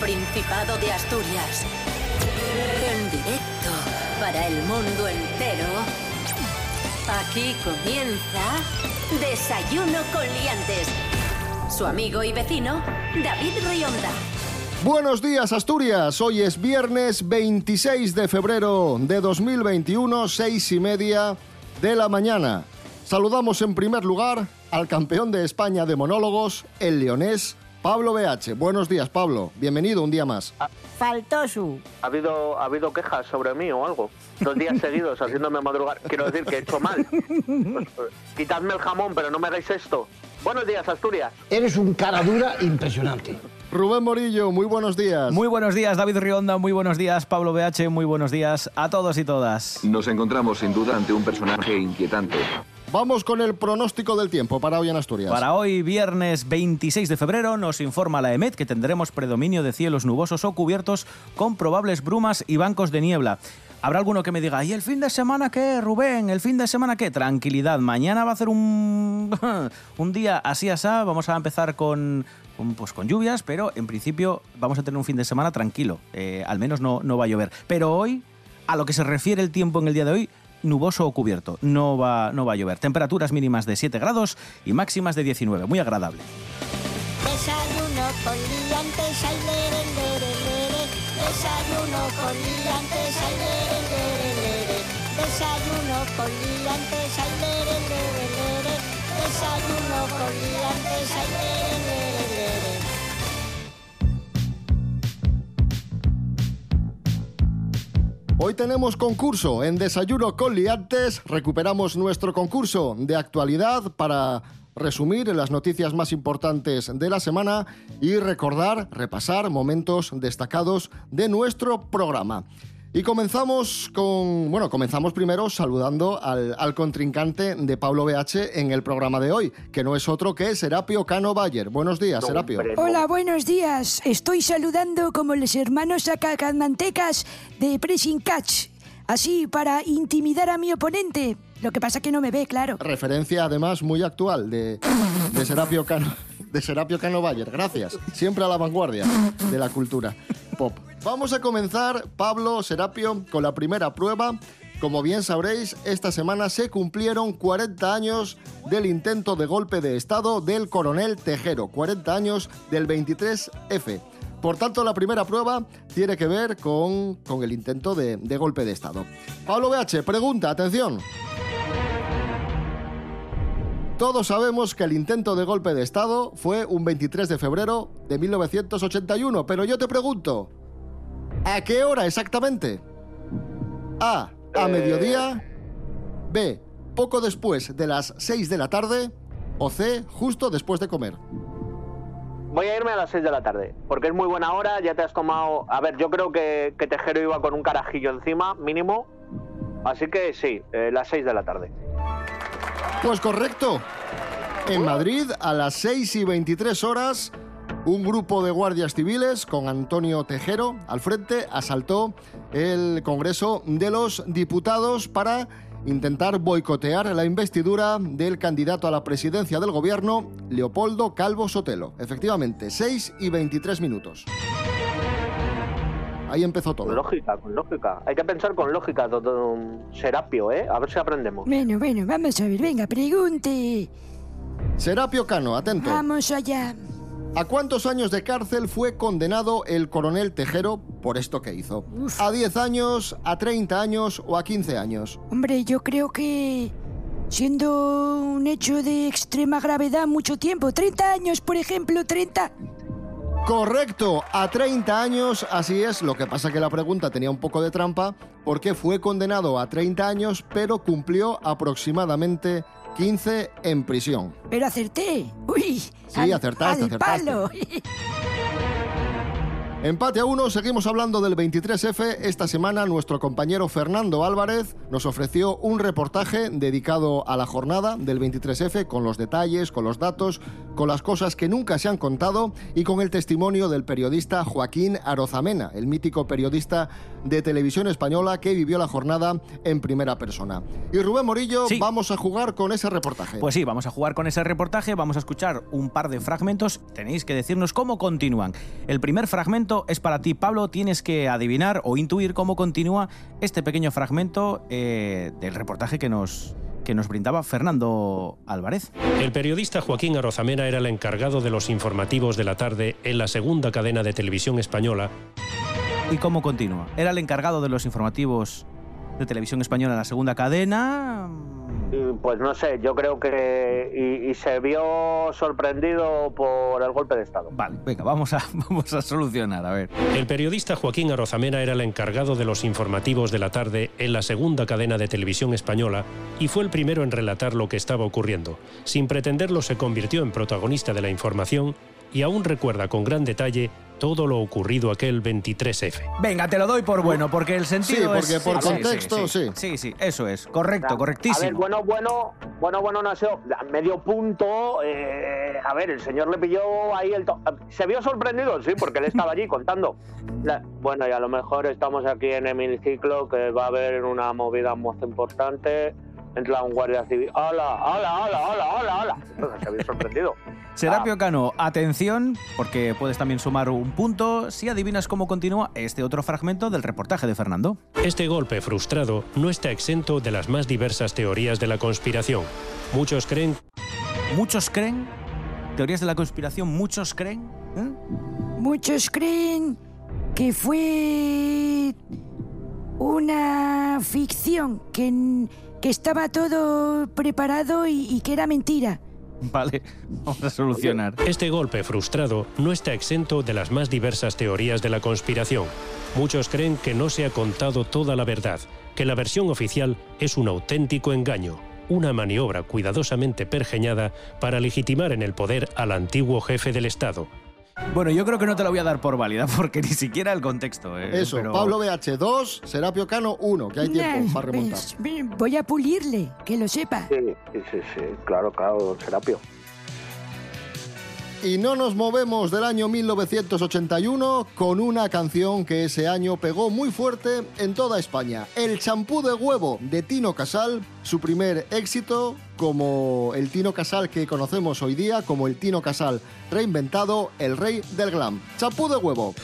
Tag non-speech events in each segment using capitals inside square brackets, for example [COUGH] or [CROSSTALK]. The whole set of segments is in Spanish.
Principado de Asturias. En directo para el mundo entero. Aquí comienza Desayuno con Liantes. Su amigo y vecino, David Rionda. Buenos días Asturias, hoy es viernes 26 de febrero de 2021, seis y media de la mañana. Saludamos en primer lugar al campeón de España de monólogos, el leonés Pablo BH. Buenos días Pablo, bienvenido un día más. Faltó su. ¿Ha habido, ¿Ha habido quejas sobre mí o algo? Dos días [LAUGHS] seguidos haciéndome madrugar. Quiero decir que he hecho mal. [LAUGHS] Quitadme el jamón, pero no me hagáis esto. Buenos días, Asturias. Eres un cara dura impresionante. Rubén Morillo, muy buenos días. Muy buenos días, David Rionda, muy buenos días, Pablo BH, muy buenos días a todos y todas. Nos encontramos sin duda ante un personaje inquietante. Vamos con el pronóstico del tiempo para hoy en Asturias. Para hoy, viernes 26 de febrero, nos informa la EMET que tendremos predominio de cielos nubosos o cubiertos con probables brumas y bancos de niebla. Habrá alguno que me diga, ¿y el fin de semana qué, Rubén? ¿El fin de semana qué? Tranquilidad, mañana va a ser un, [LAUGHS] un día así asá, vamos a empezar con, con, pues, con lluvias, pero en principio vamos a tener un fin de semana tranquilo, eh, al menos no, no va a llover. Pero hoy, a lo que se refiere el tiempo en el día de hoy, nuboso o cubierto, no va, no va a llover. Temperaturas mínimas de 7 grados y máximas de 19, muy agradable. Hoy tenemos concurso en Desayuno con Liantes. Recuperamos nuestro concurso de actualidad para resumir las noticias más importantes de la semana y recordar, repasar momentos destacados de nuestro programa. Y comenzamos con, bueno, comenzamos primero saludando al, al contrincante de Pablo BH en el programa de hoy, que no es otro que Serapio Cano Bayer. Buenos días, Serapio. Hola, buenos días. Estoy saludando como los hermanos acacamantecas de Pressing Catch. Así, para intimidar a mi oponente. Lo que pasa que no me ve, claro. Referencia además muy actual de, de Serapio Cano. De Serapio Cano Bayer, gracias. Siempre a la vanguardia de la cultura pop. Vamos a comenzar, Pablo, Serapio, con la primera prueba. Como bien sabréis, esta semana se cumplieron 40 años del intento de golpe de Estado del coronel Tejero. 40 años del 23F. Por tanto, la primera prueba tiene que ver con, con el intento de, de golpe de Estado. Pablo BH, pregunta, atención. Todos sabemos que el intento de golpe de Estado fue un 23 de febrero de 1981, pero yo te pregunto, ¿a qué hora exactamente? A. A Eh. mediodía. B. Poco después de las 6 de la tarde. O C. Justo después de comer. Voy a irme a las 6 de la tarde, porque es muy buena hora, ya te has tomado... A ver, yo creo que, que Tejero iba con un carajillo encima, mínimo. Así que sí, eh, las 6 de la tarde. Pues correcto. En Madrid, a las 6 y 23 horas, un grupo de guardias civiles con Antonio Tejero al frente asaltó el Congreso de los Diputados para intentar boicotear la investidura del candidato a la presidencia del gobierno, Leopoldo Calvo Sotelo. Efectivamente, 6 y 23 minutos. Ahí empezó Con todo. lógica, con lógica. Hay que pensar con lógica, don- don Serapio, ¿eh? A ver si aprendemos. Bueno, bueno, vamos a ver, venga, pregunte. Serapio Cano, atento. Vamos allá. ¿A cuántos años de cárcel fue condenado el coronel Tejero por esto que hizo? Uf. ¿A 10 años, a 30 años o a 15 años? Hombre, yo creo que siendo un hecho de extrema gravedad mucho tiempo, 30 años, por ejemplo, 30. Correcto, a 30 años, así es. Lo que pasa que la pregunta tenía un poco de trampa porque fue condenado a 30 años, pero cumplió aproximadamente 15 en prisión. Pero acerté. Uy. Sí, acertaste, al acertaste. palo. Empate a uno, seguimos hablando del 23F. Esta semana nuestro compañero Fernando Álvarez nos ofreció un reportaje dedicado a la jornada del 23F con los detalles, con los datos, con las cosas que nunca se han contado y con el testimonio del periodista Joaquín Arozamena, el mítico periodista de televisión española que vivió la jornada en primera persona. Y Rubén Morillo, Sí. vamos a jugar con ese reportaje. Pues sí, vamos a jugar con ese reportaje, vamos a escuchar un par de fragmentos, tenéis que decirnos cómo continúan. El primer fragmento es para ti, Pablo, tienes que adivinar o intuir cómo continúa este pequeño fragmento eh, del reportaje que nos, que nos brindaba Fernando Álvarez. El periodista Joaquín Arozamena era el encargado de los informativos de la tarde en la segunda cadena de televisión española ¿Y cómo continúa? Era el encargado de los informativos de televisión española en la segunda cadena. Y, Pues no sé, yo creo que. Y, y se vio sorprendido por el golpe de Estado. Vale, venga, vamos a, [LAUGHS] vamos a solucionar, a ver. El periodista Joaquín Arozamena era el encargado de los informativos de la tarde en la segunda cadena de televisión española y fue el primero en relatar lo que estaba ocurriendo. Sin pretenderlo se convirtió en protagonista de la información y aún recuerda con gran detalle todo lo ocurrido aquel 23F. Venga, te lo doy por bueno, porque el sentido Sí, es... porque por contexto, sí. Sí, sí, eso es, correcto, A ver, correctísimo. bueno, bueno, bueno, bueno, no sido medio punto. eh, a ver, el señor le pilló ahí el. to- Se vio sorprendido, sí, porque él estaba allí contando. La- bueno, y a lo mejor estamos aquí en hemiciclo, que va a haber una movida muy importante. Entra un guardia civil. ¡Hola, hola, hola, hola, hola, hola! Entonces, se vio sorprendido. [LAUGHS] Serapio Cano, atención, porque puedes también sumar un punto si adivinas cómo continúa este otro fragmento del reportaje de Fernando. Este golpe frustrado no está exento de las más diversas teorías de la conspiración. Muchos creen Muchos creen, teorías de la conspiración, muchos creen. ¿eh? Muchos creen que fue una ficción, que, que estaba todo preparado y, y que era mentira. Vale, vamos a solucionar. Este golpe frustrado no está exento de las más diversas teorías de la conspiración. Muchos creen que no se ha contado toda la verdad, que la versión oficial es un auténtico engaño, una maniobra cuidadosamente pergeñada para legitimar en el poder al antiguo jefe del Estado. Bueno, yo creo que no te la voy a dar por válida, [LAUGHS] porque ni siquiera el contexto. ¿eh? Eso, Pero- Pablo BH 2, Serapio Cano 1, que hay tiempo Nah, para remontar. pues, voy a pulirle, que lo sepa. Sí, sí, sí, sí, claro, claro, Serapio. Y no nos movemos del año 1981 con una canción que ese año pegó muy fuerte en toda España. El champú de huevo de Tino Casal, su primer éxito como el Tino Casal que conocemos hoy día, como el Tino Casal reinventado, el rey del glam. Champú de huevo.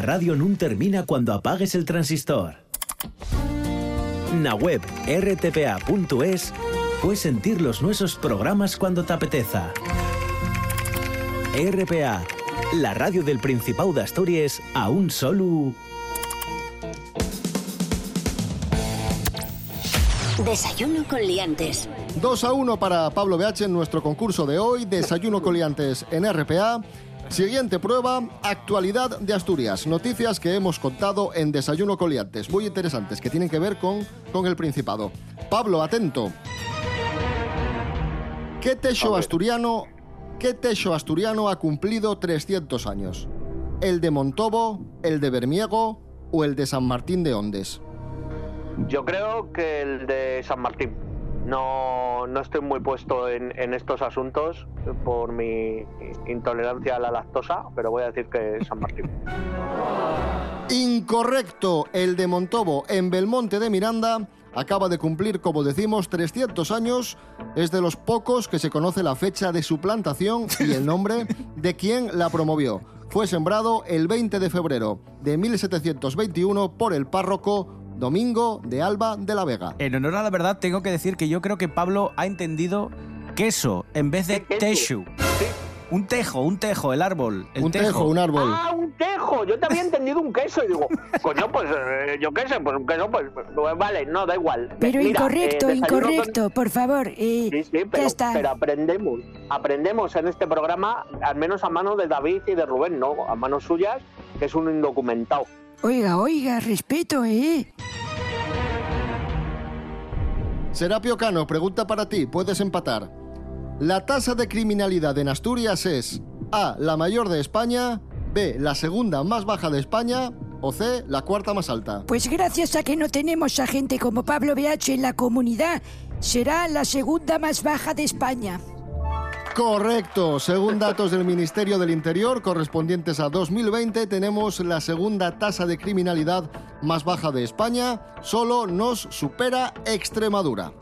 La radio no termina cuando apagues el transistor. Na web rtpa.es puedes sentir los nuestros programas cuando te apeteza. RPA, la radio del Principado de Asturias a un solo... Desayuno con liantes. 2 a 1 para Pablo BH en nuestro concurso de hoy, Desayuno Coliantes en RPA. Siguiente prueba, actualidad de Asturias. Noticias que hemos contado en Desayuno Coliantes, muy interesantes, que tienen que ver con, con el Principado. Pablo, atento. ¿Qué techo asturiano, qué techo asturiano ha cumplido 300 años? ¿El de Montobo, el de Bermiego o el de San Martín de Ondes? Yo creo que el de San Martín. No, no estoy muy puesto en, en estos asuntos por mi intolerancia a la lactosa, pero voy a decir que es San Martín. Incorrecto. El de Montobo en Belmonte de Miranda acaba de cumplir, como decimos, 300 años. Es de los pocos que se conoce la fecha de su plantación y el nombre de quien la promovió. Fue sembrado el 20 de febrero de 1721 por el párroco Domingo de Alba de la Vega. En honor a la verdad, tengo que decir que yo creo que Pablo ha entendido queso en vez de techo. Un tejo, un tejo, el árbol. El Un tejo, un árbol. ¡Ah, un tejo! Yo te había [LAUGHS] entendido un queso y digo, coño, pues eh, yo qué sé, pues un queso, pues, pues, vale, no, da igual. Pero Mira, incorrecto, eh, con- incorrecto, por favor. eh, Sí, sí, pero, ya está. pero aprendemos. Aprendemos en este programa, al menos a mano de David y de Rubén, no, a manos suyas, que es un indocumentado. Oiga, oiga, respeto, ¿eh? Serapio Cano, pregunta para ti, puedes empatar. La tasa de criminalidad en Asturias es A, la mayor de España, B, la segunda más baja de España o C, la cuarta más alta. Pues gracias a que no tenemos a gente como Pablo BH en la comunidad, será la segunda más baja de España. Correcto, según datos del Ministerio del Interior correspondientes a 2020, tenemos la segunda tasa de criminalidad más baja de España, solo nos supera Extremadura.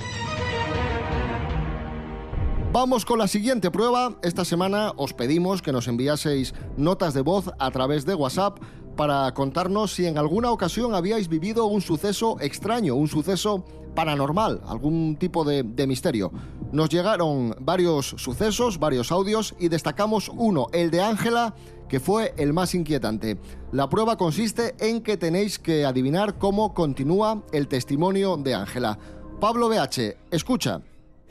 Vamos con la siguiente prueba. Esta semana os pedimos que nos enviaseis notas de voz a través de WhatsApp para contarnos si en alguna ocasión habíais vivido un suceso extraño, un suceso paranormal, algún tipo de, misterio. Nos llegaron varios sucesos, varios audios y destacamos uno, el de Ángela, que fue el más inquietante. La prueba consiste en que tenéis que adivinar cómo continúa el testimonio de Ángela. Pablo BH, escucha.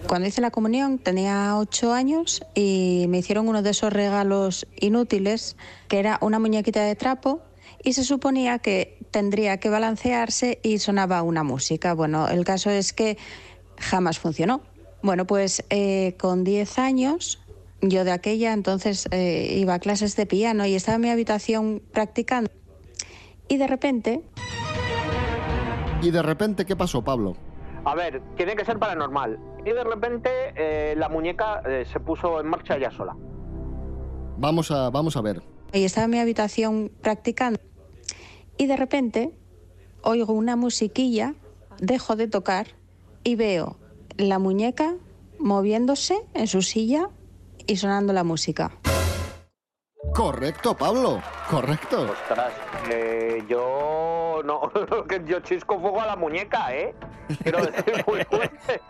Cuando hice la comunión tenía ocho años y me hicieron uno de esos regalos inútiles, que era una muñequita de trapo y se suponía que tendría que balancearse y sonaba una música. Bueno, el caso es que jamás funcionó. Bueno, pues eh, con 10 años, yo de aquella entonces eh, iba a clases de piano y estaba en mi habitación practicando. Y de repente Y de repente, ¿qué pasó, Pablo? A ver, tiene que ser paranormal. Y de repente eh, la muñeca eh, se puso en marcha ella sola. Vamos a, vamos a ver. y estaba en mi habitación practicando y de repente oigo una musiquilla, dejo de tocar y veo la muñeca moviéndose en su silla y sonando la música. Correcto, Pablo. Correcto. Ostras, eh, yo no, [LAUGHS] yo chisco fuego a la muñeca, ¿eh? Quiero decir, [LAUGHS] muy fuerte.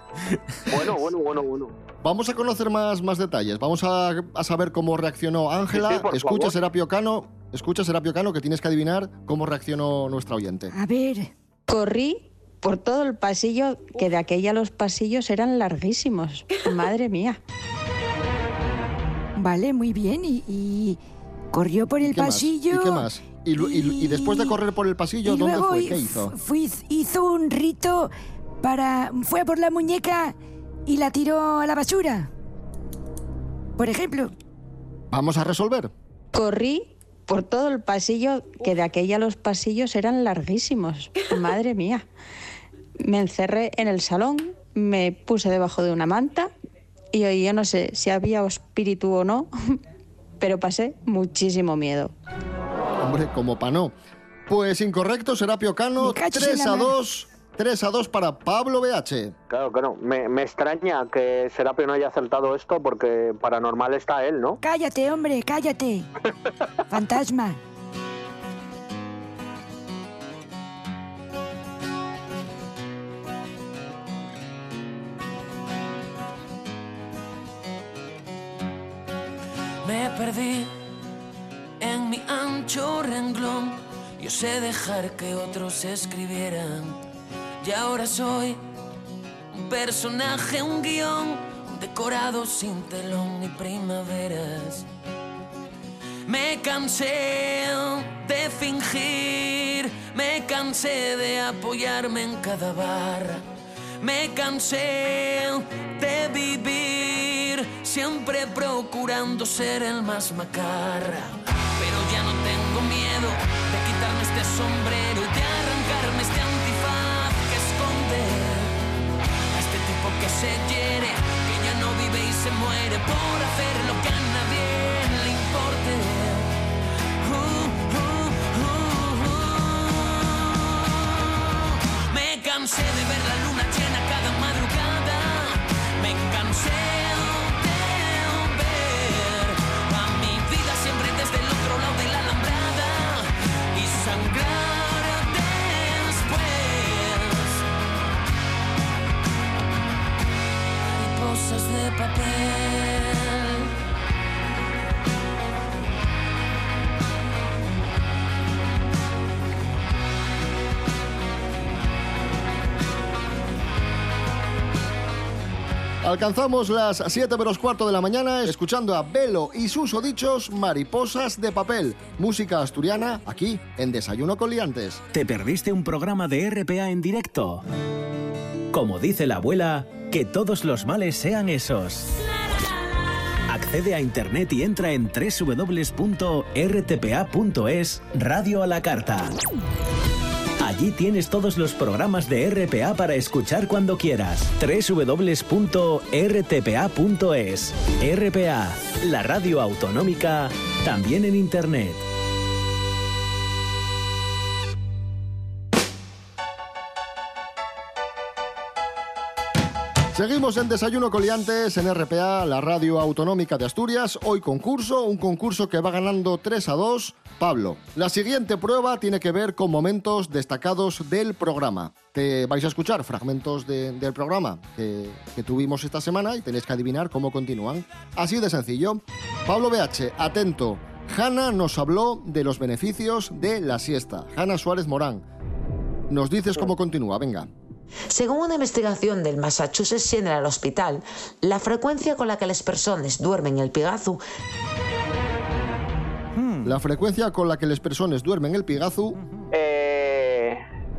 Bueno, bueno, bueno, bueno. Vamos a conocer más, más detalles. Vamos a, a saber cómo reaccionó Ángela. Sí, sí, por escucha, favor. Serapio Cano. Escucha, Serapio Cano, que tienes que adivinar cómo reaccionó nuestra oyente. A ver, Corrí por todo el pasillo, que de aquella los pasillos eran larguísimos. [LAUGHS] Madre mía. vale, muy bien. Y, y corrió por el ¿Qué más? pasillo. ¿Y qué más? Y, lu- y- y después de correr por el pasillo, ¿dónde luego fue? ¿Qué hizo? fui- hizo un rito para. Fue por la muñeca y la tiró a la basura. Por ejemplo. Vamos a resolver. Corrí por todo el pasillo, que de aquella los pasillos eran larguísimos. [LAUGHS] Madre mía. Me encerré en el salón, me puse debajo de una manta y hoy yo no sé si había espíritu o no, [LAUGHS] pero pasé muchísimo miedo. Hombre, como pa' no. Pues incorrecto, Serapio Cano. Me cachis en 3 la a mar. 2. 3 a 2 para Pablo BH. Claro, claro. Me, me extraña que Serapio no haya acertado esto porque paranormal está él, ¿no? Cállate, hombre, cállate. [LAUGHS] Fantasma. Me perdí en mi ancho renglón. Yo sé dejar que otros escribieran y ahora soy un personaje, un guion, decorado sin telón ni primaveras. Me cansé de fingir, me cansé de apoyarme en cada barra. Me cansé de vivir, siempre procurando ser el más macarra. Pero ya no tengo miedo de quitarme este sombrero y de arrancarme este antifaz se hiere, que ya no vive y se muere por hacer lo que a nadie le importe. Uh, uh, uh. Me cansé de ver la luna llena cada madrugada. Me cansé papel. Alcanzamos las 7 menos cuarto de la mañana escuchando a Velo y sus odichos Mariposas de Papel, música asturiana aquí en Desayuno con Liantes. ¿Te perdiste un programa de RPA en directo? Como dice la abuela, que todos los males sean esos. Accede a internet y entra en www.rtpa.es Radio a la Carta. Allí tienes todos los programas de RPA para escuchar cuando quieras. www.rtpa.es RPA, la radio autonómica, también en internet. Seguimos en Desayuno Coliantes en RPA, la radio autonómica de Asturias. Hoy concurso, un concurso que va ganando 3 a 2. Pablo, la siguiente prueba tiene que ver con momentos destacados del programa. Te vais a escuchar fragmentos de- del programa que tuvimos esta semana y tenéis que adivinar cómo continúan. Así de sencillo. Pablo BH, atento. Hanna nos habló de los beneficios de la siesta. Hanna Suárez Morán. Nos dices cómo continúa, venga. Según una investigación del Massachusetts General Hospital, la frecuencia con la que las personas duermen el pigazu La frecuencia con la que las personas duermen el pigazu Eh,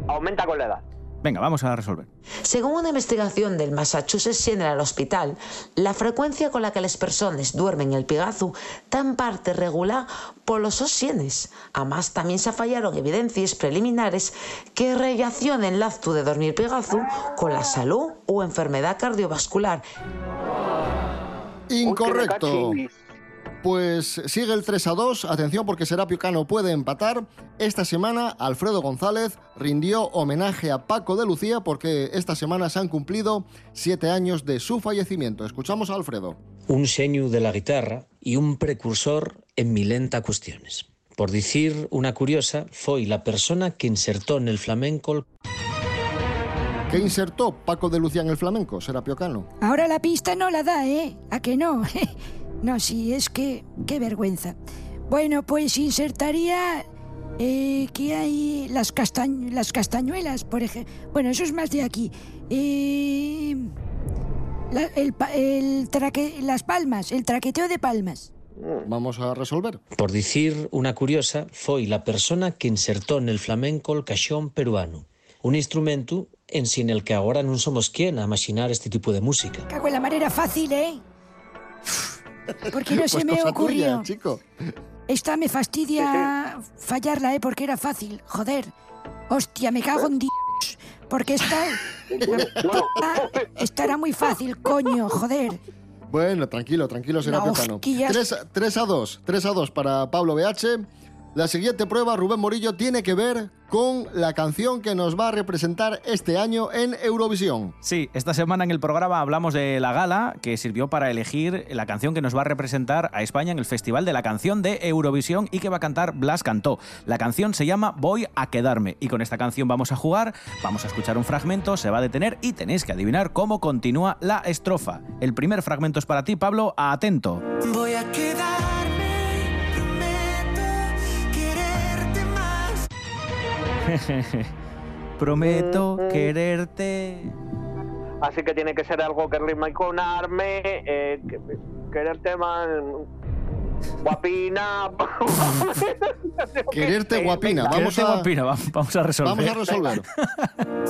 aumenta con la edad. Venga, vamos a resolver. Según una investigación del Massachusetts General Hospital, la frecuencia con la que las personas duermen el pigazu tan parte regular por los sienes. Además, también se fallaron evidencias preliminares que relacionen el acto de dormir pigazu con la salud o enfermedad cardiovascular. Incorrecto. Pues sigue el 3 a 2. Atención porque Serapio Cano puede empatar. Esta semana Alfredo González rindió homenaje a Paco de Lucía porque esta semana se han cumplido siete años de su fallecimiento. Escuchamos a Alfredo. un xeño de la guitarra y un precursor en milenta cuestiones. Por decir una curiosa, foi la persona que insertó en el flamenco ¿Qué insertó Paco de Lucía en el flamenco, Serapio Cano? Ahora la pista no la da, ¿eh? ¿A que no? [LAUGHS] no, sí, es que... Qué vergüenza. Bueno, pues insertaría... eh, que hay las, castañ- las castañuelas, por ejemplo. Bueno, eso es más de aquí. Eh, la- el, traque- las palmas, el traqueteo de palmas. Vamos a resolver. Por decir una curiosa, foi la persona que insertó en el flamenco el caixón peruano, un instrumento en sin el que ahora non somos quien a imaginar este tipo de música. Cago en la manera fácil, ¿eh? ¿Por qué no [LAUGHS] se Pues me ocurrió? chico. Esta me fastidia [LAUGHS] fallarla, ¿eh? Porque era fácil. Joder. Hostia, me cago en [LAUGHS] Dios. Porque esta... esta era muy fácil, coño, joder. Bueno, tranquilo, tranquilo, Serapio No, Cano. hosquias. 3, a 2. 3 a 2 para Pablo BH. La siguiente prueba, Rubén Morillo, tiene que ver con la canción que nos va a representar este año en Eurovisión. Sí, esta semana en el programa hablamos de la gala que sirvió para elegir la canción que nos va a representar a España en el Festival de la Canción de Eurovisión y que va a cantar Blas Cantó. La canción se llama Voy a quedarme y con esta canción vamos a jugar, vamos a escuchar un fragmento, se va a detener y tenéis que adivinar cómo continúa la estrofa. El primer fragmento es para ti, Pablo, atento. Voy a quedarme [LAUGHS] Prometo quererte. Así que tiene que ser algo que rima con arme, eh, que- quererte más guapina. [LAUGHS] Quererte guapina. Vamos Quererte a, guapina, va- vamos a resolver. vamos a resolver.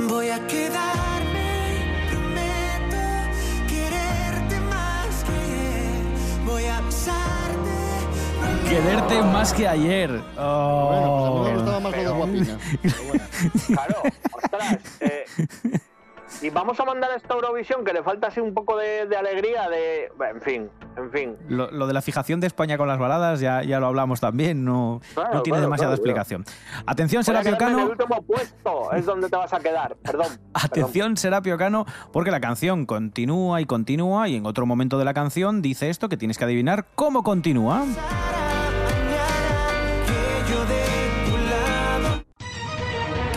[LAUGHS] Voy a quedarme, Quererte más que ayer. Bueno, pues a Oh. mí me gustaba más lo de guapina. [LAUGHS] Claro, ostras. eh, y vamos a mandar a esta Eurovisión que le falta así un poco de, de alegría, de. En fin, en fin. Lo, lo de la fijación de España con las baladas ya, ya lo hablamos también, no, Claro, no tiene claro, demasiada claro, claro. explicación. Atención, Serapio quedarme en Cano. el último puesto, es donde te vas a quedar. [LAUGHS] Perdón. Atención, Serapio Cano, porque la canción continúa y continúa y en otro momento de la canción dice esto que tienes que adivinar cómo continúa.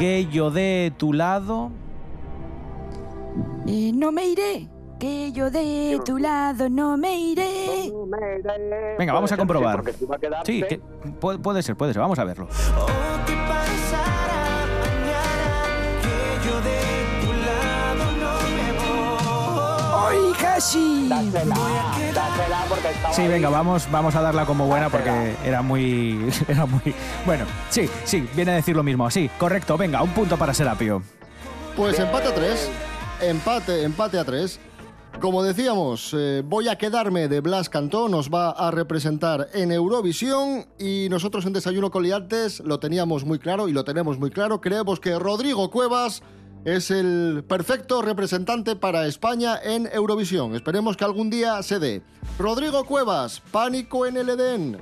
Que yo de tu lado. Eh, no me iré, que yo de tu lado no me iré. Venga, vamos a comprobar. Sí, que puede, puede ser, puede ser, vamos a verlo. O me voy. ¡Ay, casi! Dásela, dásela porque estaba Sí, venga, vamos, vamos a darla como buena porque era muy, [LAUGHS] era muy... Bueno, sí, sí, viene a decir lo mismo. Sí, correcto, venga, un punto para Serapio. Pues empate a tres. Empate, empate a tres. Como decíamos, eh, voy a quedarme de Blas Cantó, nos va a representar en Eurovisión y nosotros en Desayuno con Liantes lo teníamos muy claro y lo tenemos muy claro. Creemos que Rodrigo Cuevas es el perfecto representante para España en Eurovisión. Esperemos que algún día se dé. Rodrigo Cuevas, Pánico en el Edén.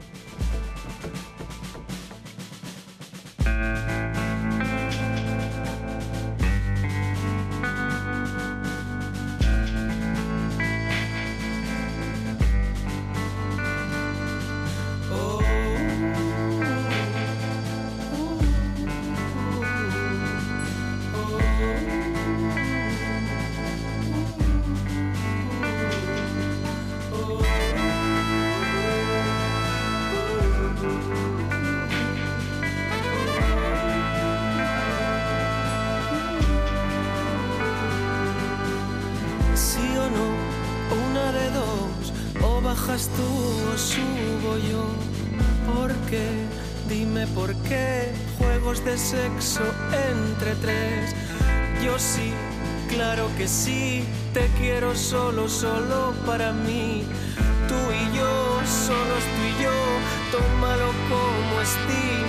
De sexo entre tres. Yo sí, claro que sí. Te quiero solo, solo para mí. Tú y yo, solos tú y yo. Tómalo como estímulo.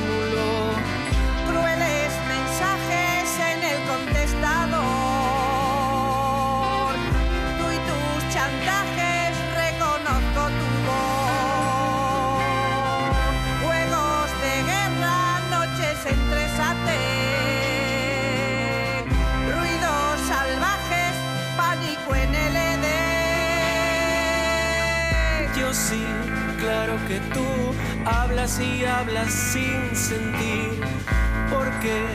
Hablas y hablas sin sentir. ¿Por qué?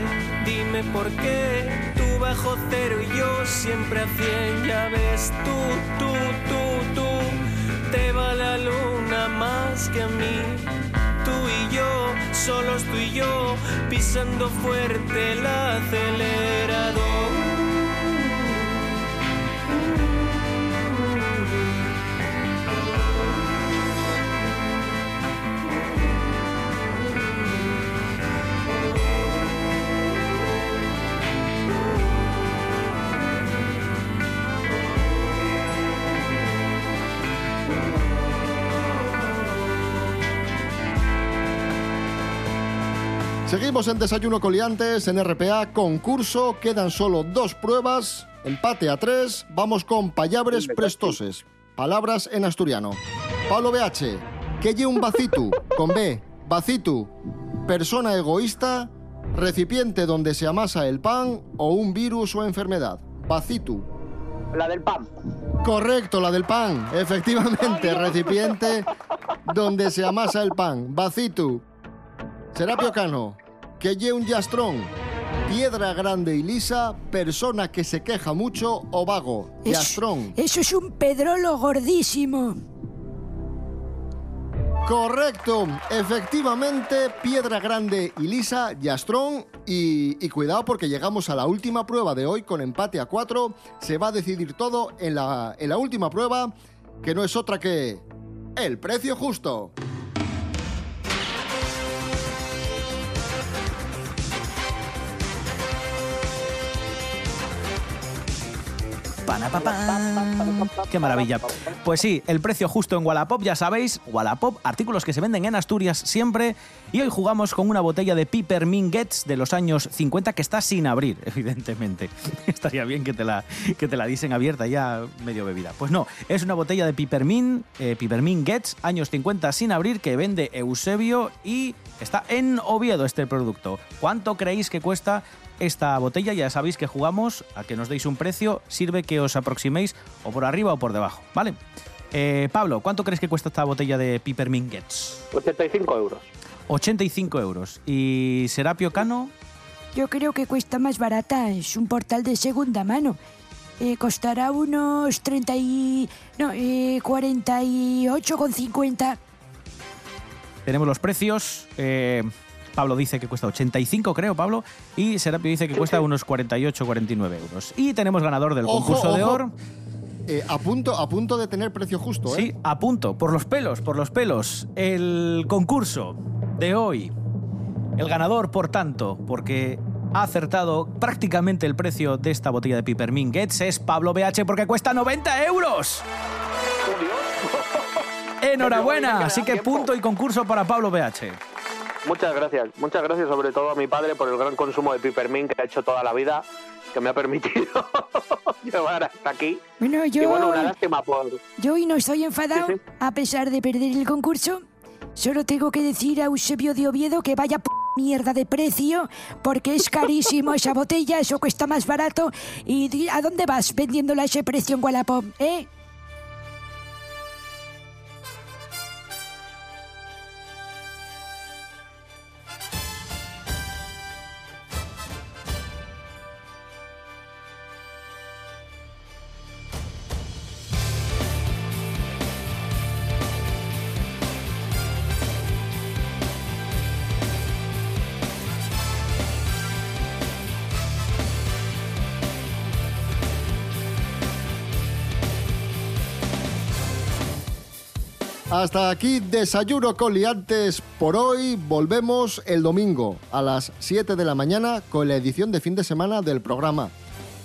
Dime por qué. Tú bajo cero y yo siempre a cien. Ya ves, tú, tú, tú, tú. Te va la luna más que a mí. Tú y yo, solos tú y yo, pisando fuerte el acelerador. Seguimos en Desayuno Coliantes, en RPA, concurso, quedan solo dos pruebas, empate a tres, vamos con payabres prestoses, palabras en asturiano. Pablo BH, que lle un bacitu, con B, bacitu, persona egoísta, recipiente donde se amasa el pan o un virus o enfermedad. Bacitu. La del pan. Correcto, la del pan, efectivamente, recipiente donde se amasa el pan. Bacitu. Serapio Cano, que lle un yastrón, piedra grande y lisa, persona que se queja mucho o vago. Es- Yastrón. Eso es un pedrolo gordísimo. Correcto, efectivamente, piedra grande y lisa, Yastrón. Y, y cuidado porque llegamos a la última prueba de hoy con empate a 4. Se va a decidir todo en la, en la última prueba, que no es otra que el precio justo. Qué maravilla. Pues sí, el precio justo en Wallapop, ya sabéis, Wallapop, artículos que se venden en Asturias siempre. Y hoy jugamos con una botella de Pipermint Gets de los años 50 que está sin abrir, [LAUGHS] evidentemente. Estaría bien que te la, que te la dicen abierta ya medio bebida. Pues no, es una botella de Pipermint, eh, Pipermint Gets, años 50 sin abrir, que vende Eusebio y está en Oviedo este producto. ¿Cuánto creéis que cuesta esta botella. Ya sabéis que jugamos a que nos deis un precio, sirve que os aproximéis o por arriba o por debajo, ¿vale? Eh, Pablo, ¿cuánto crees que cuesta esta botella de Pipermint Gets? 85 euros. 85 euros. ¿Y Serapio Cano? Yo creo que cuesta más barata, es un portal de segunda mano. Eh, costará unos 30 y... No, eh, 48,50. Tenemos los precios. eh, Pablo dice que cuesta 85, creo, Pablo. Y Serapio dice que cuesta unos 48, 49 euros. Y tenemos ganador del Ojo, concurso de oro. Eh, a, punto, a punto de tener precio justo, ¿eh? Sí, a punto, por los pelos, por los pelos. El concurso de hoy. El ganador, por tanto, porque ha acertado prácticamente el precio de esta botella de Pipermint Gets, es Pablo BH porque cuesta 90 euros. Enhorabuena, así que punto y concurso para Pablo BH. Muchas gracias, muchas gracias sobre todo a mi padre por el gran consumo de Pipermint que ha hecho toda la vida, que me ha permitido [LAUGHS] llevar hasta aquí. Bueno, yo, Y bueno, una lástima por... yo hoy no estoy enfadado, a pesar de perder el concurso. Solo tengo que decir a Eusebio de Oviedo que vaya p mierda de precio, porque es carísimo esa botella, eso cuesta más barato. ¿Y a dónde vas vendiéndola a ese precio en Wallapop, eh? Hasta aquí Desayuno con Liantes por hoy. Volvemos el domingo a las 7 de la mañana con la edición de fin de semana del programa.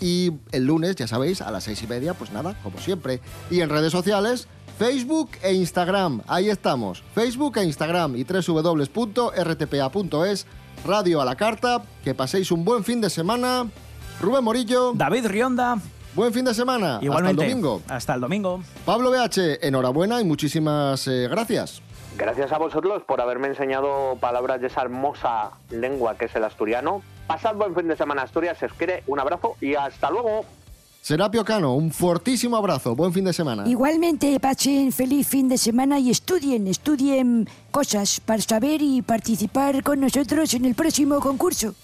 Y el lunes, ya sabéis, a las 6 y media, pues nada, como siempre. Y en redes sociales, Facebook e Instagram. Ahí estamos. Facebook e Instagram y www.rtpa.es. Radio a la carta. Que paséis un buen fin de semana. Rubén Morillo. David Rionda. Buen fin de semana. Igualmente. Hasta el domingo. Hasta el domingo. Pablo BH, enhorabuena y muchísimas eh, gracias. Gracias a vosotros por haberme enseñado palabras de esa hermosa lengua que es el asturiano. Pasad buen fin de semana, Asturias. Se os quiere. Un abrazo y hasta luego. Serapio Cano, un fortísimo abrazo. Buen fin de semana. Igualmente, pasen feliz fin de semana y estudien, estudien cosas para saber y participar con nosotros en el próximo concurso.